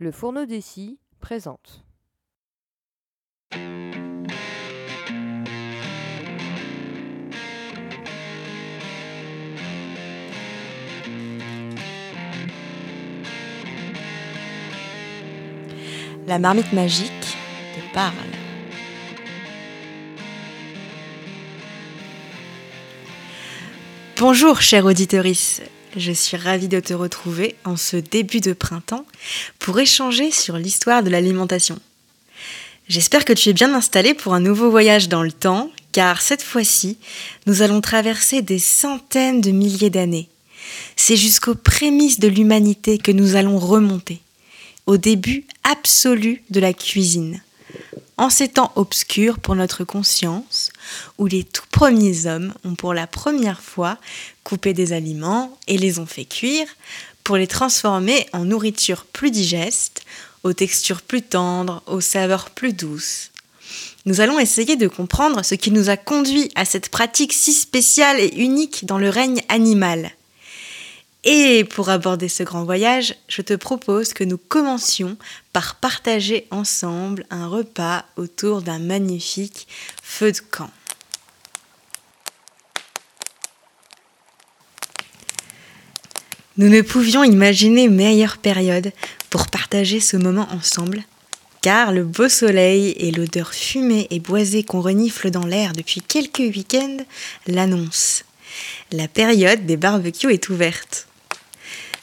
Le Fourneau des Scies présente. La marmite magique te parle. Bonjour chère auditorice, je suis ravie de te retrouver en ce début de printemps pour échanger sur l'histoire de l'alimentation. J'espère que tu es bien installé pour un nouveau voyage dans le temps, car cette fois-ci, nous allons traverser des centaines de milliers d'années. C'est jusqu'aux prémices de l'humanité que nous allons remonter, au début absolu de la cuisine. En ces temps obscurs pour notre conscience, où les tout premiers hommes ont pour la première fois coupé des aliments et les ont fait cuire pour les transformer en nourriture plus digeste, aux textures plus tendres, aux saveurs plus douces. Nous allons essayer de comprendre ce qui nous a conduit à cette pratique si spéciale et unique dans le règne animal. Et pour aborder ce grand voyage, je te propose que nous commencions par partager ensemble un repas autour d'un magnifique feu de camp. Nous ne pouvions imaginer meilleure période pour partager ce moment ensemble, car le beau soleil et l'odeur fumée et boisée qu'on renifle dans l'air depuis quelques week-ends l'annoncent. La période des barbecues est ouverte.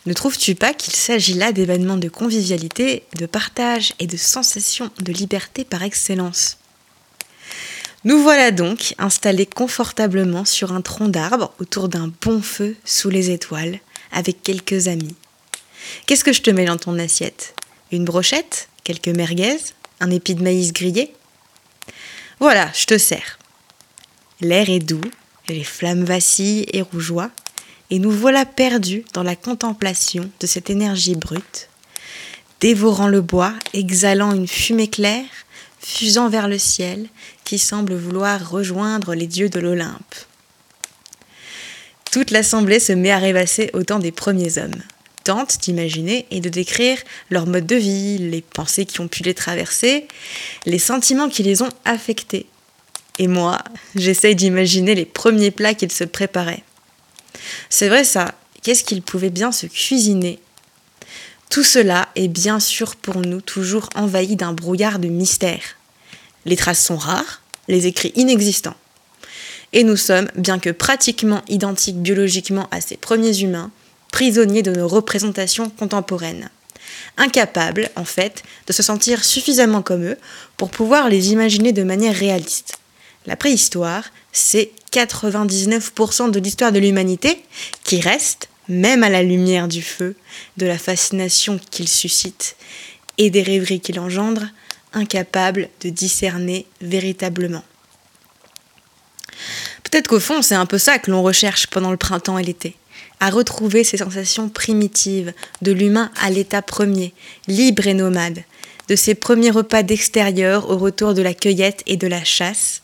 Ne trouves-tu pas qu'il s'agit là d'événements de convivialité, de partage et de sensation de liberté par excellence? Nous voilà donc installés confortablement sur un tronc d'arbre autour d'un bon feu sous les étoiles, avec quelques amis. Qu'est-ce que je te mets dans ton assiette? Une brochette? Quelques merguez? Un épi de maïs grillé? Voilà, je te sers. L'air est doux, les flammes vacillent et rougeoient, et nous voilà perdus dans la contemplation de cette énergie brute, dévorant le bois, exhalant une fumée claire, fusant vers le ciel, qui semble vouloir rejoindre les dieux de l'Olympe. Toute l'assemblée se met à rêvasser au temps des premiers hommes, tente d'imaginer et de décrire leur mode de vie, les pensées qui ont pu les traverser, les sentiments qui les ont affectés. Et moi, j'essaye d'imaginer les premiers plats qu'ils se préparaient. C'est vrai ça, qu'est-ce qu'il pouvait bien se cuisiner? Tout cela est bien sûr pour nous toujours envahi d'un brouillard de mystère. Les traces sont rares, les écrits inexistants. Et nous sommes, bien que pratiquement identiques biologiquement à ces premiers humains, prisonniers de nos représentations contemporaines. Incapables, en fait, de se sentir suffisamment comme eux pour pouvoir les imaginer de manière réaliste. La préhistoire, c'est 99% de l'histoire de l'humanité qui reste, même à la lumière du feu, de la fascination qu'il suscite et des rêveries qu'il engendre, incapable de discerner véritablement. Peut-être qu'au fond, c'est un peu ça que l'on recherche pendant le printemps et l'été, à retrouver ces sensations primitives de l'humain à l'état premier, libre et nomade, de ses premiers repas d'extérieur au retour de la cueillette et de la chasse,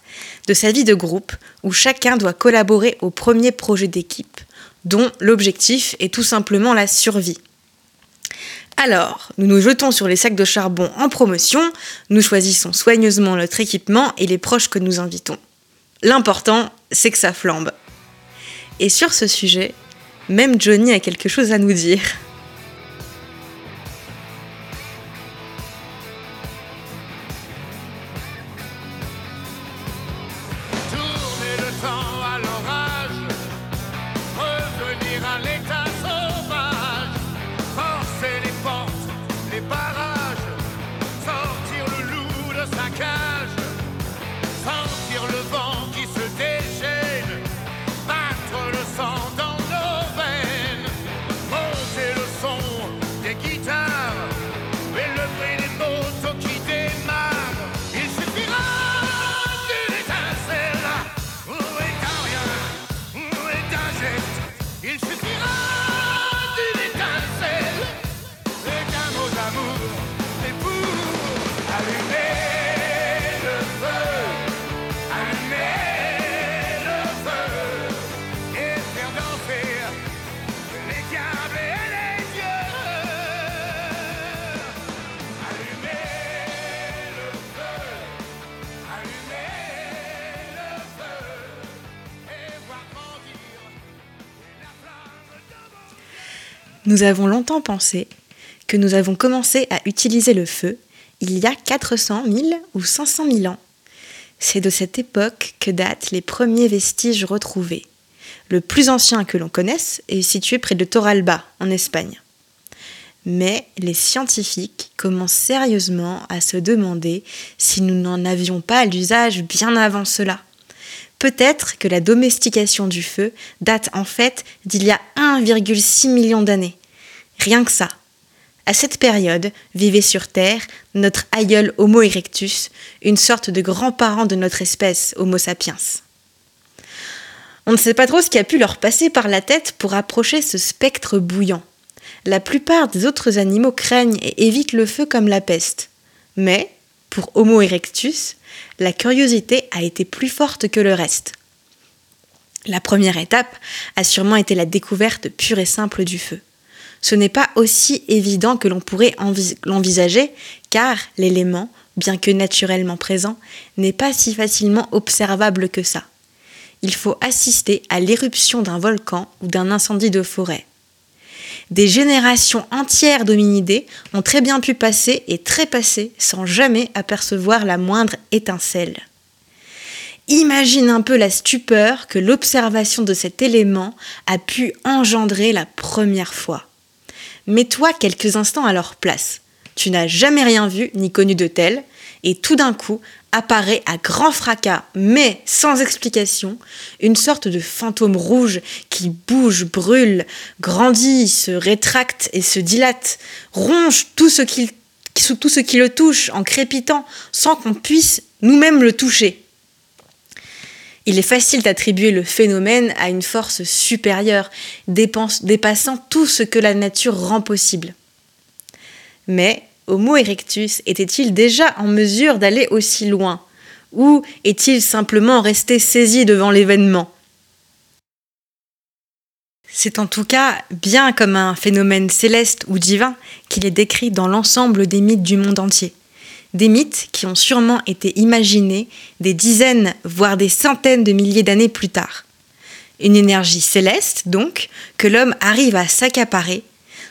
de sa vie de groupe où chacun doit collaborer au premier projet d'équipe, dont l'objectif est tout simplement la survie. Alors, nous nous jetons sur les sacs de charbon en promotion, nous choisissons soigneusement notre équipement et les proches que nous invitons. L'important, c'est que ça flambe. Et sur ce sujet, même Johnny a quelque chose à nous dire. Nous avons longtemps pensé que nous avons commencé à utiliser le feu il y a 400 000 ou 500 000 ans. C'est de cette époque que datent les premiers vestiges retrouvés. Le plus ancien que l'on connaisse est situé près de Toralba, en Espagne. Mais les scientifiques commencent sérieusement à se demander si nous n'en avions pas l'usage bien avant cela. Peut-être que la domestication du feu date en fait d'il y a 1,6 million d'années. Rien que ça. À cette période vivait sur Terre notre aïeul Homo erectus, une sorte de grand-parent de notre espèce, Homo sapiens. On ne sait pas trop ce qui a pu leur passer par la tête pour approcher ce spectre bouillant. La plupart des autres animaux craignent et évitent le feu comme la peste. Mais, pour Homo erectus, la curiosité a été plus forte que le reste. La première étape a sûrement été la découverte pure et simple du feu ce n'est pas aussi évident que l'on pourrait l'envisager, car l'élément, bien que naturellement présent, n'est pas si facilement observable que ça. Il faut assister à l'éruption d'un volcan ou d'un incendie de forêt. Des générations entières d'hominidés ont très bien pu passer et trépasser sans jamais apercevoir la moindre étincelle. Imagine un peu la stupeur que l'observation de cet élément a pu engendrer la première fois. Mets-toi quelques instants à leur place. Tu n'as jamais rien vu ni connu de tel, et tout d'un coup apparaît à grand fracas, mais sans explication, une sorte de fantôme rouge qui bouge, brûle, grandit, se rétracte et se dilate, ronge tout ce qui, tout ce qui le touche en crépitant sans qu'on puisse nous-mêmes le toucher. Il est facile d'attribuer le phénomène à une force supérieure, dépassant tout ce que la nature rend possible. Mais Homo erectus était-il déjà en mesure d'aller aussi loin? Ou est-il simplement resté saisi devant l'événement? C'est en tout cas bien comme un phénomène céleste ou divin qu'il est décrit dans l'ensemble des mythes du monde entier des mythes qui ont sûrement été imaginés des dizaines, voire des centaines de milliers d'années plus tard. Une énergie céleste, donc, que l'homme arrive à s'accaparer,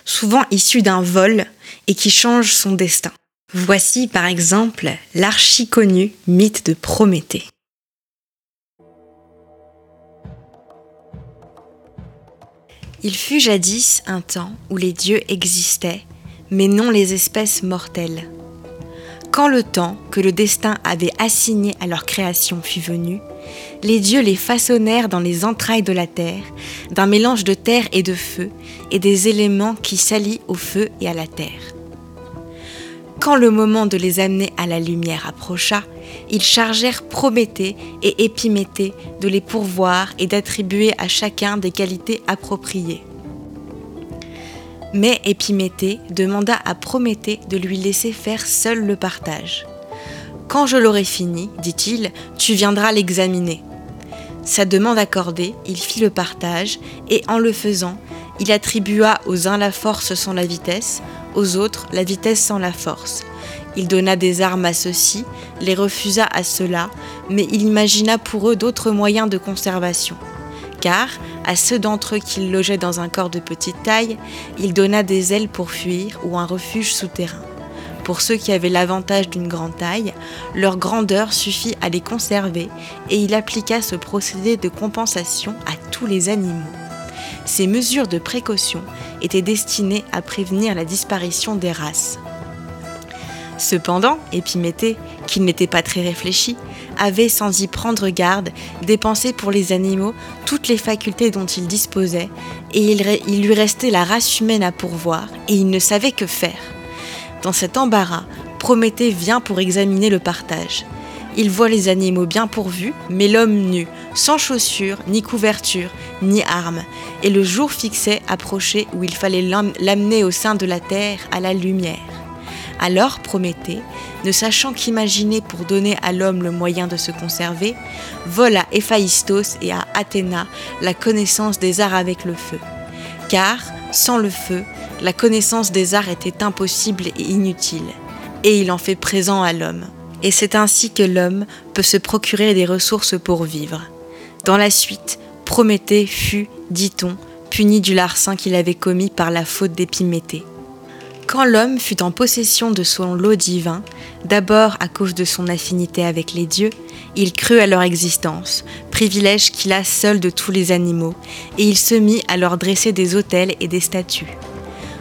souvent issue d'un vol, et qui change son destin. Voici par exemple l'archi-connu mythe de Prométhée. Il fut jadis un temps où les dieux existaient, mais non les espèces mortelles. Quand le temps que le destin avait assigné à leur création fut venu, les dieux les façonnèrent dans les entrailles de la terre, d'un mélange de terre et de feu, et des éléments qui s'allient au feu et à la terre. Quand le moment de les amener à la lumière approcha, ils chargèrent Prométhée et Épiméthée de les pourvoir et d'attribuer à chacun des qualités appropriées. Mais Épiméthée demanda à Prométhée de lui laisser faire seul le partage. Quand je l'aurai fini, dit-il, tu viendras l'examiner. Sa demande accordée, il fit le partage, et en le faisant, il attribua aux uns la force sans la vitesse, aux autres la vitesse sans la force. Il donna des armes à ceux-ci, les refusa à ceux-là, mais il imagina pour eux d'autres moyens de conservation car, à ceux d'entre eux qu'il logeait dans un corps de petite taille, il donna des ailes pour fuir ou un refuge souterrain. Pour ceux qui avaient l'avantage d'une grande taille, leur grandeur suffit à les conserver et il appliqua ce procédé de compensation à tous les animaux. Ces mesures de précaution étaient destinées à prévenir la disparition des races. Cependant, Épiméthée, qui n'était pas très réfléchi, avait, sans y prendre garde, dépensé pour les animaux toutes les facultés dont il disposait, et il, lui restait la race humaine à pourvoir, et il ne savait que faire. Dans cet embarras, Prométhée vient pour examiner le partage. Il voit les animaux bien pourvus, mais l'homme nu, sans chaussures, ni couverture, ni armes, et le jour fixé approchait où il fallait l'amener au sein de la terre à la lumière. Alors Prométhée, ne sachant qu'imaginer pour donner à l'homme le moyen de se conserver, vole à Héphaïstos et à Athéna la connaissance des arts avec le feu. Car, sans le feu, la connaissance des arts était impossible et inutile, et il en fait présent à l'homme. Et c'est ainsi que l'homme peut se procurer des ressources pour vivre. Dans la suite, Prométhée fut, dit-on, puni du larcin qu'il avait commis par la faute d'Épiméthée. Quand l'homme fut en possession de son lot divin, d'abord à cause de son affinité avec les dieux, il crut à leur existence, privilège qu'il a seul de tous les animaux, et il se mit à leur dresser des autels et des statues.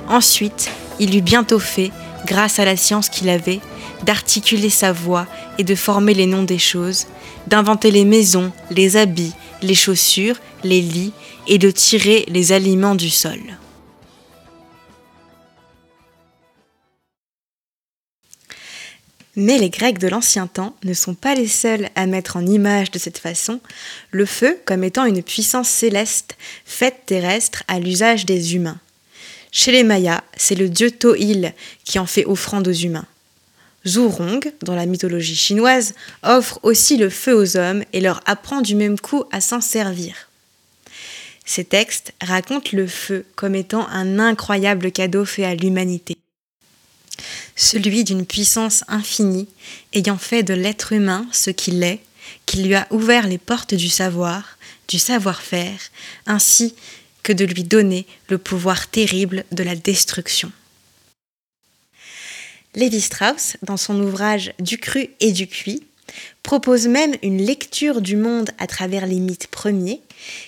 Ensuite, il eut bientôt fait, grâce à la science qu'il avait, d'articuler sa voix et de former les noms des choses, d'inventer les maisons, les habits, les chaussures, les lits, et de tirer les aliments du sol. Mais les Grecs de l'ancien temps ne sont pas les seuls à mettre en image de cette façon le feu comme étant une puissance céleste faite terrestre à l'usage des humains. Chez les Mayas, c'est le dieu Tohil qui en fait offrande aux humains. Zhurong, dans la mythologie chinoise, offre aussi le feu aux hommes et leur apprend du même coup à s'en servir. Ces textes racontent le feu comme étant un incroyable cadeau fait à l'humanité celui d'une puissance infinie, ayant fait de l'être humain ce qu'il est, qui lui a ouvert les portes du savoir, du savoir-faire, ainsi que de lui donner le pouvoir terrible de la destruction. Lévi Strauss, dans son ouvrage Du cru et du cuit, propose même une lecture du monde à travers les mythes premiers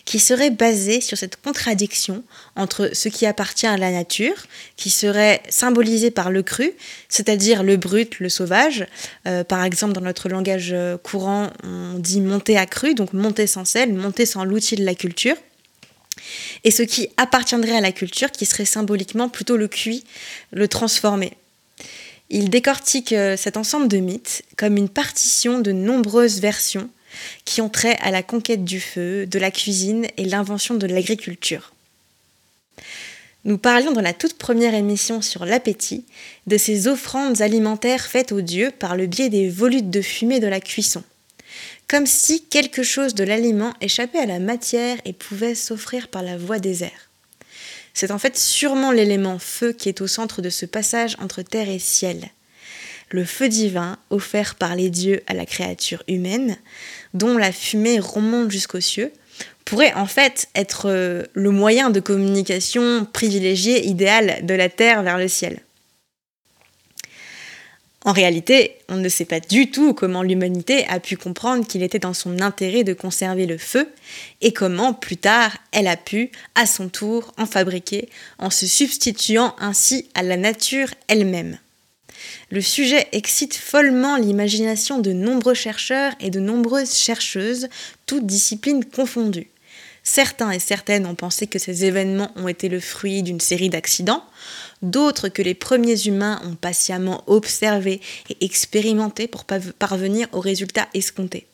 qui serait basée sur cette contradiction entre ce qui appartient à la nature, qui serait symbolisé par le cru, c'est-à-dire le brut, le sauvage. Euh, par exemple, dans notre langage courant, on dit monter à cru, donc monter sans sel, monter sans l'outil de la culture et ce qui appartiendrait à la culture, qui serait symboliquement plutôt le cuit, le transformé. Il décortique euh, cet ensemble de mythes comme une partition de nombreuses versions qui ont trait à la conquête du feu, de la cuisine et l'invention de l'agriculture. Nous parlions dans la toute première émission sur l'appétit de ces offrandes alimentaires faites aux dieux par le biais des volutes de fumée de la cuisson, comme si quelque chose de l'aliment échappait à la matière et pouvait s'offrir par la voie des airs. C'est en fait sûrement l'élément feu qui est au centre de ce passage entre terre et ciel. Le feu divin offert par les dieux à la créature humaine, dont la fumée remonte jusqu'aux cieux, pourrait en fait être euh, le moyen de communication privilégié idéal de la terre vers le ciel. En réalité, on ne sait pas du tout comment l'humanité a pu comprendre qu'il était dans son intérêt de conserver le feu et comment plus tard elle a pu, à son tour, en fabriquer en se substituant ainsi à la nature elle-même. Le sujet excite follement l'imagination de nombreux chercheurs et de nombreuses chercheuses, toutes disciplines confondues. Certains et certaines ont pensé que ces événements ont été le fruit d'une série d'accidents, d'autres que les premiers humains ont patiemment observé et expérimenté pour parvenir aux résultats escomptés.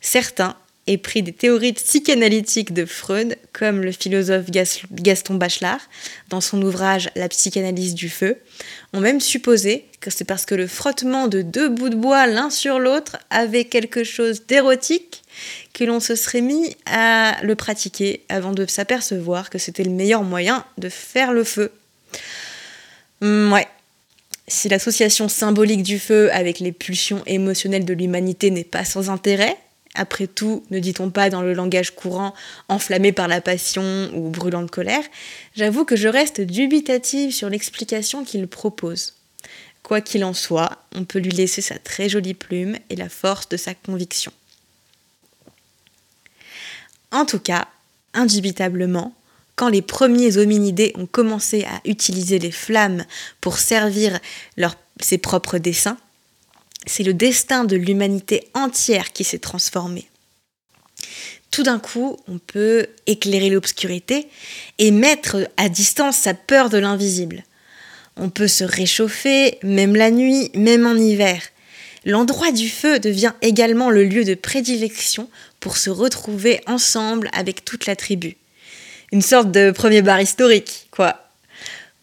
Certains, épris des théories psychanalytiques de Freud, comme le philosophe Gaston Bachelard, dans son ouvrage La psychanalyse du feu, ont même supposé que c'est parce que le frottement de deux bouts de bois l'un sur l'autre avait quelque chose d'érotique que l'on se serait mis à le pratiquer avant de s'apercevoir que c'était le meilleur moyen de faire le feu. Hmm, ouais. Si l'association symbolique du feu avec les pulsions émotionnelles de l'humanité n'est pas sans intérêt, après tout, ne dit-on pas dans le langage courant enflammé par la passion ou brûlant de colère, j'avoue que je reste dubitative sur l'explication qu'il propose. Quoi qu'il en soit, on peut lui laisser sa très jolie plume et la force de sa conviction. En tout cas, indubitablement, quand les premiers hominidés ont commencé à utiliser les flammes pour servir ses propres desseins, c'est le destin de l'humanité entière qui s'est transformé. Tout d'un coup, on peut éclairer l'obscurité et mettre à distance sa peur de l'invisible. On peut se réchauffer, même la nuit, même en hiver. L'endroit du feu devient également le lieu de prédilection pour se retrouver ensemble avec toute la tribu. Une sorte de premier bar historique, quoi.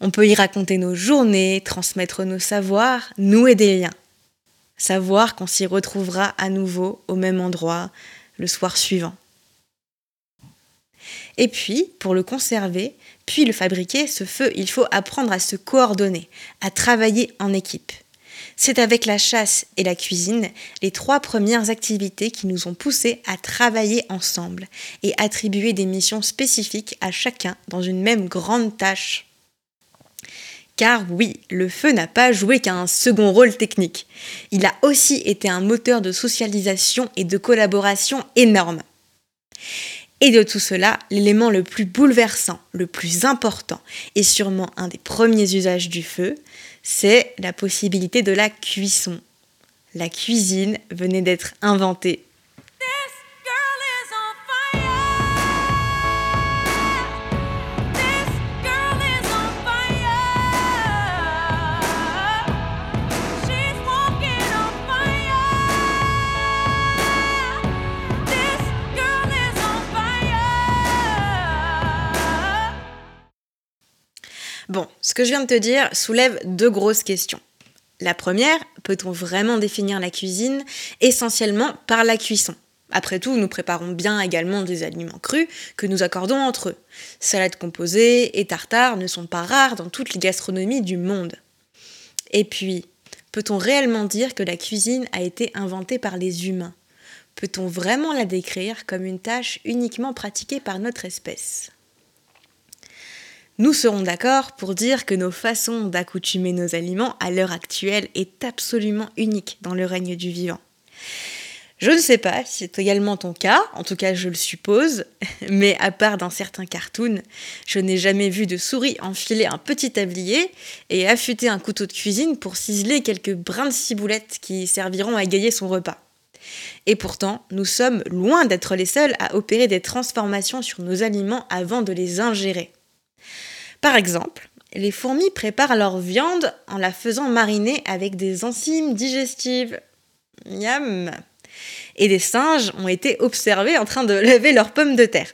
On peut y raconter nos journées, transmettre nos savoirs, nouer des liens. Savoir qu'on s'y retrouvera à nouveau au même endroit le soir suivant. Et puis, pour le conserver, puis le fabriquer, ce feu, il faut apprendre à se coordonner, à travailler en équipe. C'est avec la chasse et la cuisine les trois premières activités qui nous ont poussés à travailler ensemble et attribuer des missions spécifiques à chacun dans une même grande tâche. Car oui, le feu n'a pas joué qu'un second rôle technique. Il a aussi été un moteur de socialisation et de collaboration énorme. Et de tout cela, l'élément le plus bouleversant, le plus important, et sûrement un des premiers usages du feu, c'est la possibilité de la cuisson. La cuisine venait d'être inventée Bon, ce que je viens de te dire soulève deux grosses questions. La première, peut-on vraiment définir la cuisine essentiellement par la cuisson? Après tout, nous préparons bien également des aliments crus que nous accordons entre eux. Salades composées et tartares ne sont pas rares dans toutes les gastronomies du monde. Et puis, peut-on réellement dire que la cuisine a été inventée par les humains? Peut-on vraiment la décrire comme une tâche uniquement pratiquée par notre espèce? Nous serons d'accord pour dire que nos façons d'accoutumer nos aliments à l'heure actuelle est absolument unique dans le règne du vivant. Je ne sais pas si c'est également ton cas, en tout cas je le suppose, mais à part dans certains cartoons, je n'ai jamais vu de souris enfiler un petit tablier et affûter un couteau de cuisine pour ciseler quelques brins de ciboulette qui serviront à égayer son repas. Et pourtant, nous sommes loin d'être les seuls à opérer des transformations sur nos aliments avant de les ingérer. Par exemple, les fourmis préparent leur viande en la faisant mariner avec des enzymes digestives. Miam Et des singes ont été observés en train de lever leurs pommes de terre.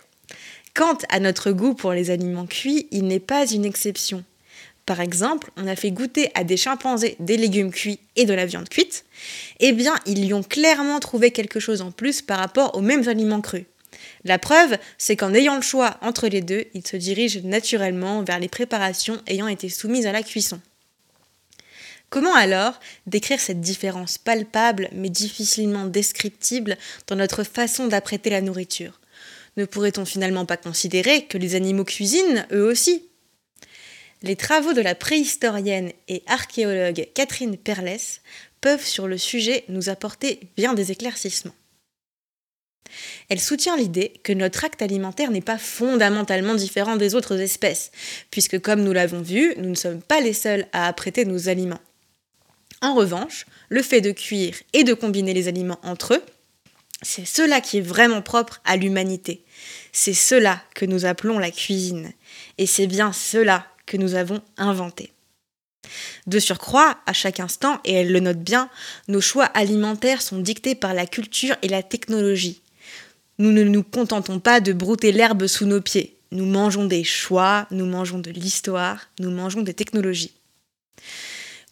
Quant à notre goût pour les aliments cuits, il n'est pas une exception. Par exemple, on a fait goûter à des chimpanzés des légumes cuits et de la viande cuite. Eh bien, ils y ont clairement trouvé quelque chose en plus par rapport aux mêmes aliments crus. La preuve, c'est qu'en ayant le choix entre les deux, ils se dirigent naturellement vers les préparations ayant été soumises à la cuisson. Comment alors décrire cette différence palpable mais difficilement descriptible dans notre façon d'apprêter la nourriture? Ne pourrait-on finalement pas considérer que les animaux cuisinent eux aussi? Les travaux de la préhistorienne et archéologue Catherine Perles peuvent sur le sujet nous apporter bien des éclaircissements. Elle soutient l'idée que notre acte alimentaire n'est pas fondamentalement différent des autres espèces, puisque comme nous l'avons vu, nous ne sommes pas les seuls à apprêter nos aliments. En revanche, le fait de cuire et de combiner les aliments entre eux, c'est cela qui est vraiment propre à l'humanité. C'est cela que nous appelons la cuisine. Et c'est bien cela que nous avons inventé. De surcroît, à chaque instant, et elle le note bien, nos choix alimentaires sont dictés par la culture et la technologie. Nous ne nous contentons pas de brouter l'herbe sous nos pieds. Nous mangeons des choix, nous mangeons de l'histoire, nous mangeons des technologies.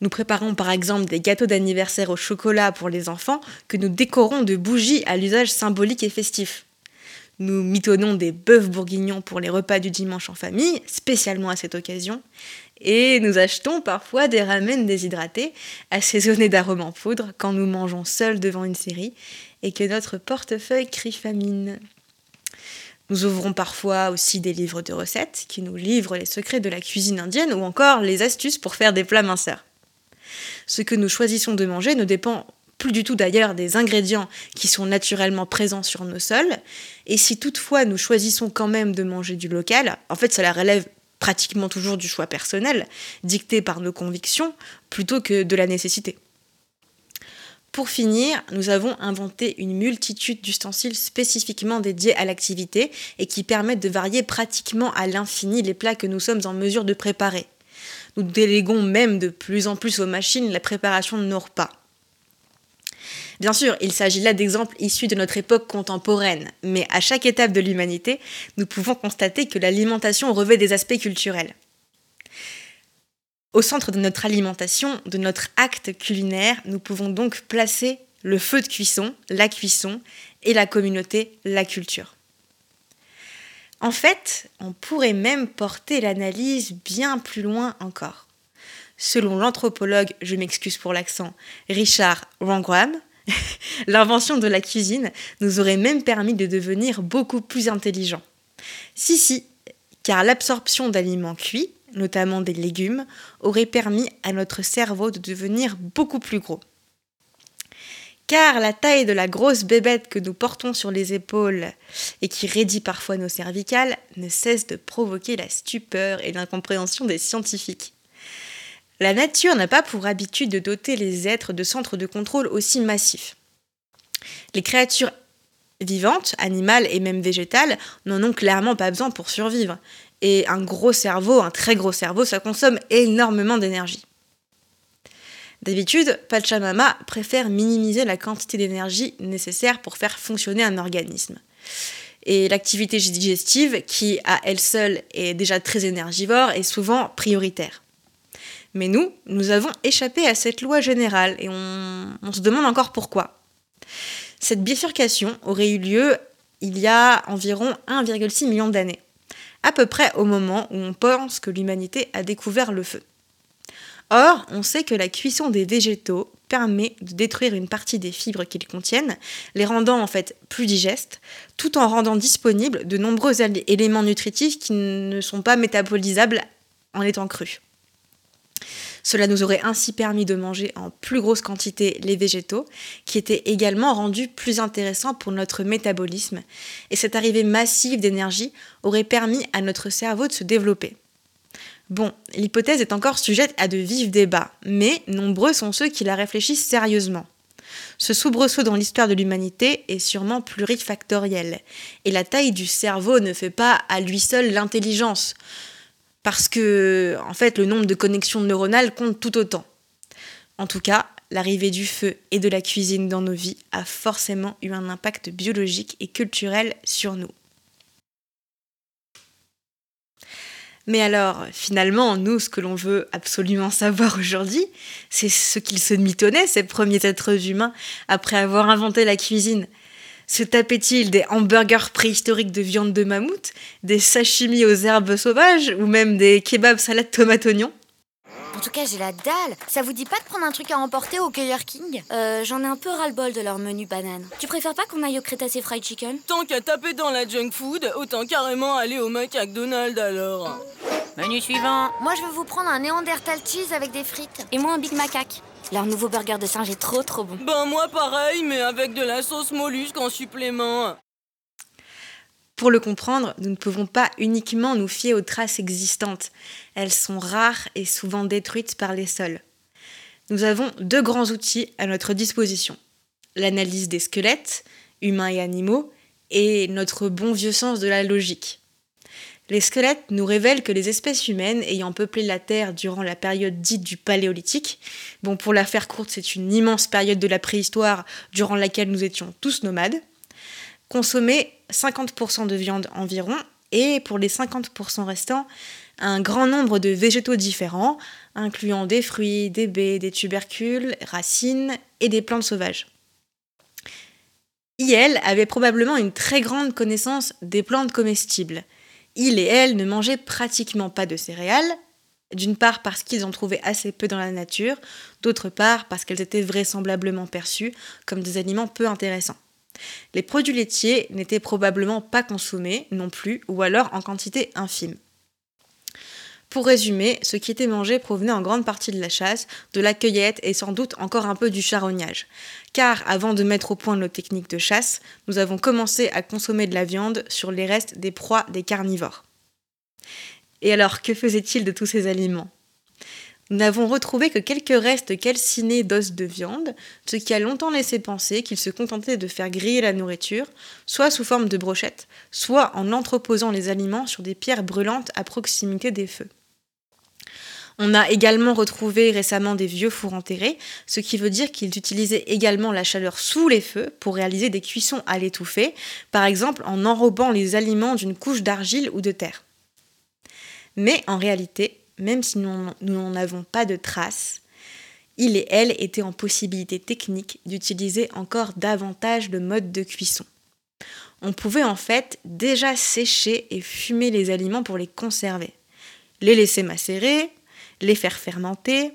Nous préparons par exemple des gâteaux d'anniversaire au chocolat pour les enfants que nous décorons de bougies à l'usage symbolique et festif. Nous mitonnons des bœufs bourguignons pour les repas du dimanche en famille, spécialement à cette occasion. Et nous achetons parfois des ramen déshydratés, assaisonnés d'arômes en poudre, quand nous mangeons seuls devant une série et que notre portefeuille crie famine. Nous ouvrons parfois aussi des livres de recettes qui nous livrent les secrets de la cuisine indienne ou encore les astuces pour faire des plats minceurs. Ce que nous choisissons de manger ne dépend plus du tout d'ailleurs des ingrédients qui sont naturellement présents sur nos sols. Et si toutefois nous choisissons quand même de manger du local, en fait cela relève pratiquement toujours du choix personnel, dicté par nos convictions, plutôt que de la nécessité. Pour finir, nous avons inventé une multitude d'ustensiles spécifiquement dédiés à l'activité et qui permettent de varier pratiquement à l'infini les plats que nous sommes en mesure de préparer. Nous déléguons même de plus en plus aux machines la préparation de nos repas. Bien sûr, il s'agit là d'exemples issus de notre époque contemporaine, mais à chaque étape de l'humanité, nous pouvons constater que l'alimentation revêt des aspects culturels. Au centre de notre alimentation, de notre acte culinaire, nous pouvons donc placer le feu de cuisson, la cuisson, et la communauté, la culture. En fait, on pourrait même porter l'analyse bien plus loin encore. Selon l'anthropologue, je m'excuse pour l'accent, Richard Wrangham, l'invention de la cuisine nous aurait même permis de devenir beaucoup plus intelligents. Si, si, car l'absorption d'aliments cuits, notamment des légumes, aurait permis à notre cerveau de devenir beaucoup plus gros. Car la taille de la grosse bébête que nous portons sur les épaules et qui raidit parfois nos cervicales ne cesse de provoquer la stupeur et l'incompréhension des scientifiques. La nature n'a pas pour habitude de doter les êtres de centres de contrôle aussi massifs. Les créatures vivantes, animales et même végétales, n'en ont clairement pas besoin pour survivre. Et un gros cerveau, un très gros cerveau, ça consomme énormément d'énergie. D'habitude, Pachamama préfère minimiser la quantité d'énergie nécessaire pour faire fonctionner un organisme. Et l'activité digestive, qui à elle seule est déjà très énergivore, est souvent prioritaire. Mais nous, nous avons échappé à cette loi générale et on, se demande encore pourquoi. Cette bifurcation aurait eu lieu il y a environ 1,6 million d'années, à peu près au moment où on pense que l'humanité a découvert le feu. Or, on sait que la cuisson des végétaux permet de détruire une partie des fibres qu'ils contiennent, les rendant en fait plus digestes, tout en rendant disponibles de nombreux éléments nutritifs qui ne sont pas métabolisables en étant crus. Cela nous aurait ainsi permis de manger en plus grosse quantité les végétaux, qui étaient également rendus plus intéressants pour notre métabolisme, et cette arrivée massive d'énergie aurait permis à notre cerveau de se développer. Bon, l'hypothèse est encore sujette à de vifs débats, mais nombreux sont ceux qui la réfléchissent sérieusement. Ce soubresaut dans l'histoire de l'humanité est sûrement plurifactoriel, et la taille du cerveau ne fait pas à lui seul l'intelligence parce que en fait le nombre de connexions neuronales compte tout autant. En tout cas, l'arrivée du feu et de la cuisine dans nos vies a forcément eu un impact biologique et culturel sur nous. Mais alors, finalement, nous, ce que l'on veut absolument savoir aujourd'hui, c'est ce qu'ils se mitonnaient, ces premiers êtres humains, après avoir inventé la cuisine. Se tapaient-ils des hamburgers préhistoriques de viande de mammouth, des sashimi aux herbes sauvages ou même des kebabs salade tomate oignon En tout cas, j'ai la dalle. Ça vous dit pas de prendre un truc à emporter au Cueilleur King? Euh, J'en ai un peu ras-le-bol de leur menu banane. Tu préfères pas qu'on aille au Crétacé Fried Chicken? Tant qu'à taper dans la junk food, autant carrément aller au McDonald's alors. Menu suivant. Moi, je veux vous prendre un Néandertal cheese avec des frites. Et moi, un Big Macaque. Leur nouveau burger de singe est trop trop bon. Ben moi pareil, mais avec de la sauce mollusque en supplément. Pour le comprendre, nous ne pouvons pas uniquement nous fier aux traces existantes. Elles sont rares et souvent détruites par les sols. Nous avons deux grands outils à notre disposition. L'analyse des squelettes, humains et animaux, et notre bon vieux sens de la logique. Les squelettes nous révèlent que les espèces humaines ayant peuplé la Terre durant la période dite du Paléolithique, bon pour la faire courte c'est une immense période de la préhistoire durant laquelle nous étions tous nomades, consommaient 50% de viande environ et pour les 50% restants, un grand nombre de végétaux différents, incluant des fruits, des baies, des tubercules, racines et des plantes sauvages. IL avait probablement une très grande connaissance des plantes comestibles, il et elle ne mangeaient pratiquement pas de céréales, d'une part parce qu'ils en trouvaient assez peu dans la nature, d'autre part parce qu'elles étaient vraisemblablement perçues comme des aliments peu intéressants. Les produits laitiers n'étaient probablement pas consommés non plus, ou alors en quantité infime. Pour résumer, ce qui était mangé provenait en grande partie de la chasse, de la cueillette et sans doute encore un peu du charognage. Car avant de mettre au point nos techniques de chasse, nous avons commencé à consommer de la viande sur les restes des proies des carnivores. Et alors, que faisait-il de tous ces aliments? Nous n'avons retrouvé que quelques restes calcinés d'os de viande, ce qui a longtemps laissé penser qu'ils se contentaient de faire griller la nourriture, soit sous forme de brochettes, soit en entreposant les aliments sur des pierres brûlantes à proximité des feux. On a également retrouvé récemment des vieux fours enterrés, ce qui veut dire qu'ils utilisaient également la chaleur sous les feux pour réaliser des cuissons à l'étouffer, par exemple en enrobant les aliments d'une couche d'argile ou de terre. Mais en réalité, même si nous n'en avons pas de traces, il et elle étaient en possibilité technique d'utiliser encore davantage le mode de cuisson. On pouvait en fait déjà sécher et fumer les aliments pour les conserver, les laisser macérer, les faire fermenter,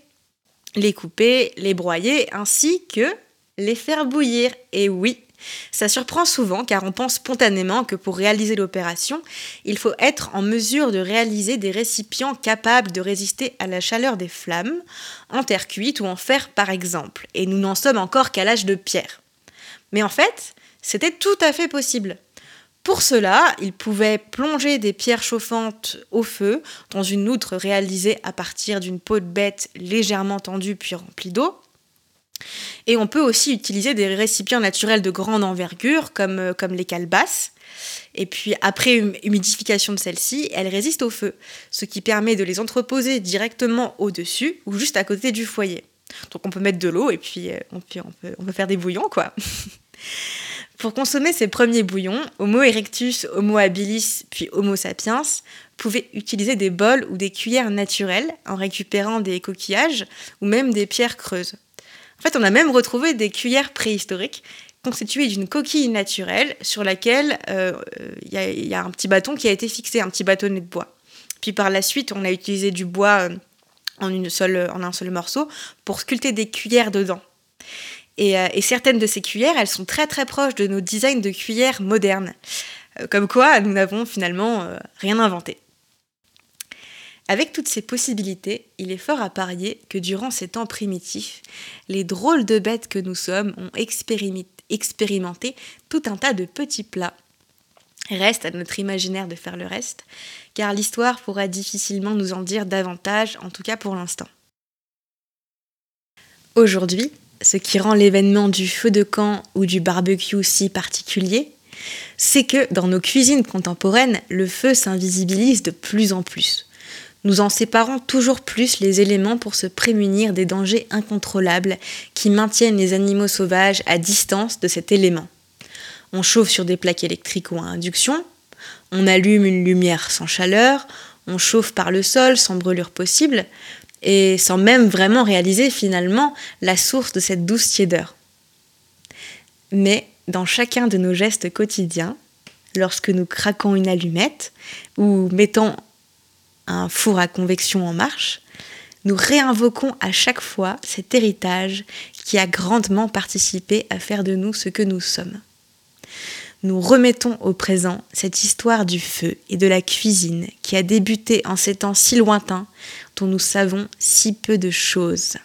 les couper, les broyer, ainsi que les faire bouillir. Et oui, ça surprend souvent car on pense spontanément que pour réaliser l'opération, il faut être en mesure de réaliser des récipients capables de résister à la chaleur des flammes, en terre cuite ou en fer par exemple. Et nous n'en sommes encore qu'à l'âge de pierre. Mais en fait, c'était tout à fait possible. Pour cela, il pouvait plonger des pierres chauffantes au feu dans une outre réalisée à partir d'une peau de bête légèrement tendue puis remplie d'eau. Et on peut aussi utiliser des récipients naturels de grande envergure, comme, euh, comme les calebasses. Et puis après humidification de celles-ci, elles résistent au feu, ce qui permet de les entreposer directement au-dessus ou juste à côté du foyer. Donc on peut mettre de l'eau et puis, euh, on, peut, on peut faire des bouillons, quoi. Pour consommer ces premiers bouillons, Homo erectus, Homo habilis, puis Homo sapiens pouvaient utiliser des bols ou des cuillères naturelles en récupérant des coquillages ou même des pierres creuses. En fait, on a même retrouvé des cuillères préhistoriques constituées d'une coquille naturelle sur laquelle euh, il y, a un petit bâton qui a été fixé, un petit bâtonnet de bois. Puis par la suite, on a utilisé du bois euh, en, une seule, un seul morceau pour sculpter des cuillères dedans. Euh, et, certaines de ces cuillères, elles sont très très proches de nos designs de cuillères modernes. Comme quoi, nous n'avons finalement rien inventé. Avec toutes ces possibilités, il est fort à parier que durant ces temps primitifs, les drôles de bêtes que nous sommes ont expérimenté tout un tas de petits plats. Reste à notre imaginaire de faire le reste, car l'histoire pourra difficilement nous en dire davantage, en tout cas pour l'instant. Aujourd'hui, ce qui rend l'événement du feu de camp ou du barbecue si particulier, c'est que dans nos cuisines contemporaines, le feu s'invisibilise de plus en plus. Nous en séparons toujours plus les éléments pour se prémunir des dangers incontrôlables qui maintiennent les animaux sauvages à distance de cet élément. On chauffe sur des plaques électriques ou à induction, on allume une lumière sans chaleur, on chauffe par le sol sans brûlure possible, et sans même vraiment réaliser finalement la source de cette douce tiédeur. Mais dans chacun de nos gestes quotidiens, lorsque nous craquons une allumette ou mettons un four à convection en marche, nous réinvoquons à chaque fois cet héritage qui a grandement participé à faire de nous ce que nous sommes nous remettons au présent cette histoire du feu et de la cuisine qui a débuté en ces temps si lointains dont nous savons si peu de choses.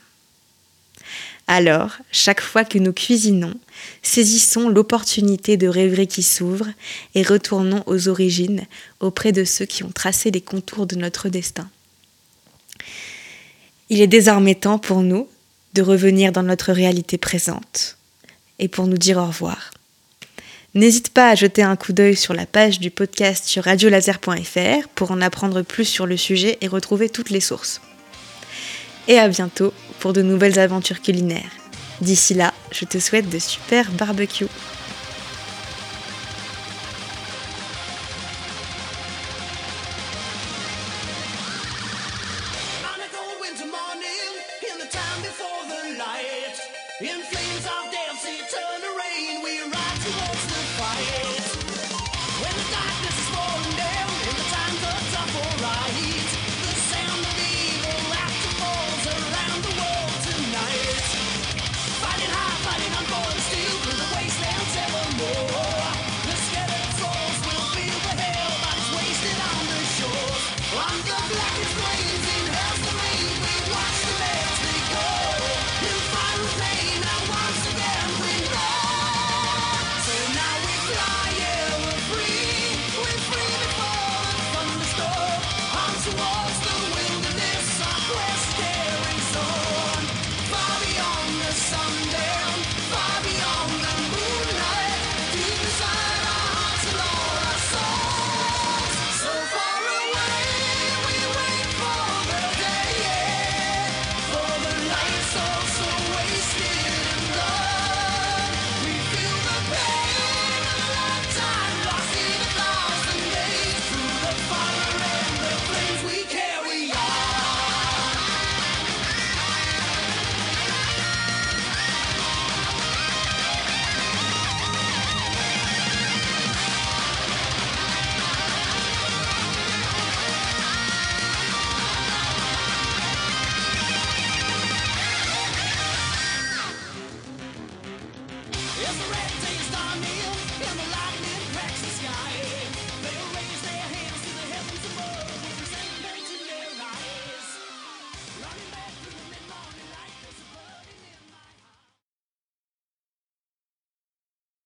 Alors, chaque fois que nous cuisinons, saisissons l'opportunité de rêverie qui s'ouvre et retournons aux origines auprès de ceux qui ont tracé les contours de notre destin. Il est désormais temps pour nous de revenir dans notre réalité présente et pour nous dire au revoir. N'hésite pas à jeter un coup d'œil sur la page du podcast sur radiolaser.fr pour en apprendre plus sur le sujet et retrouver toutes les sources. Et à bientôt pour de nouvelles aventures culinaires. D'ici là, je te souhaite de super barbecues.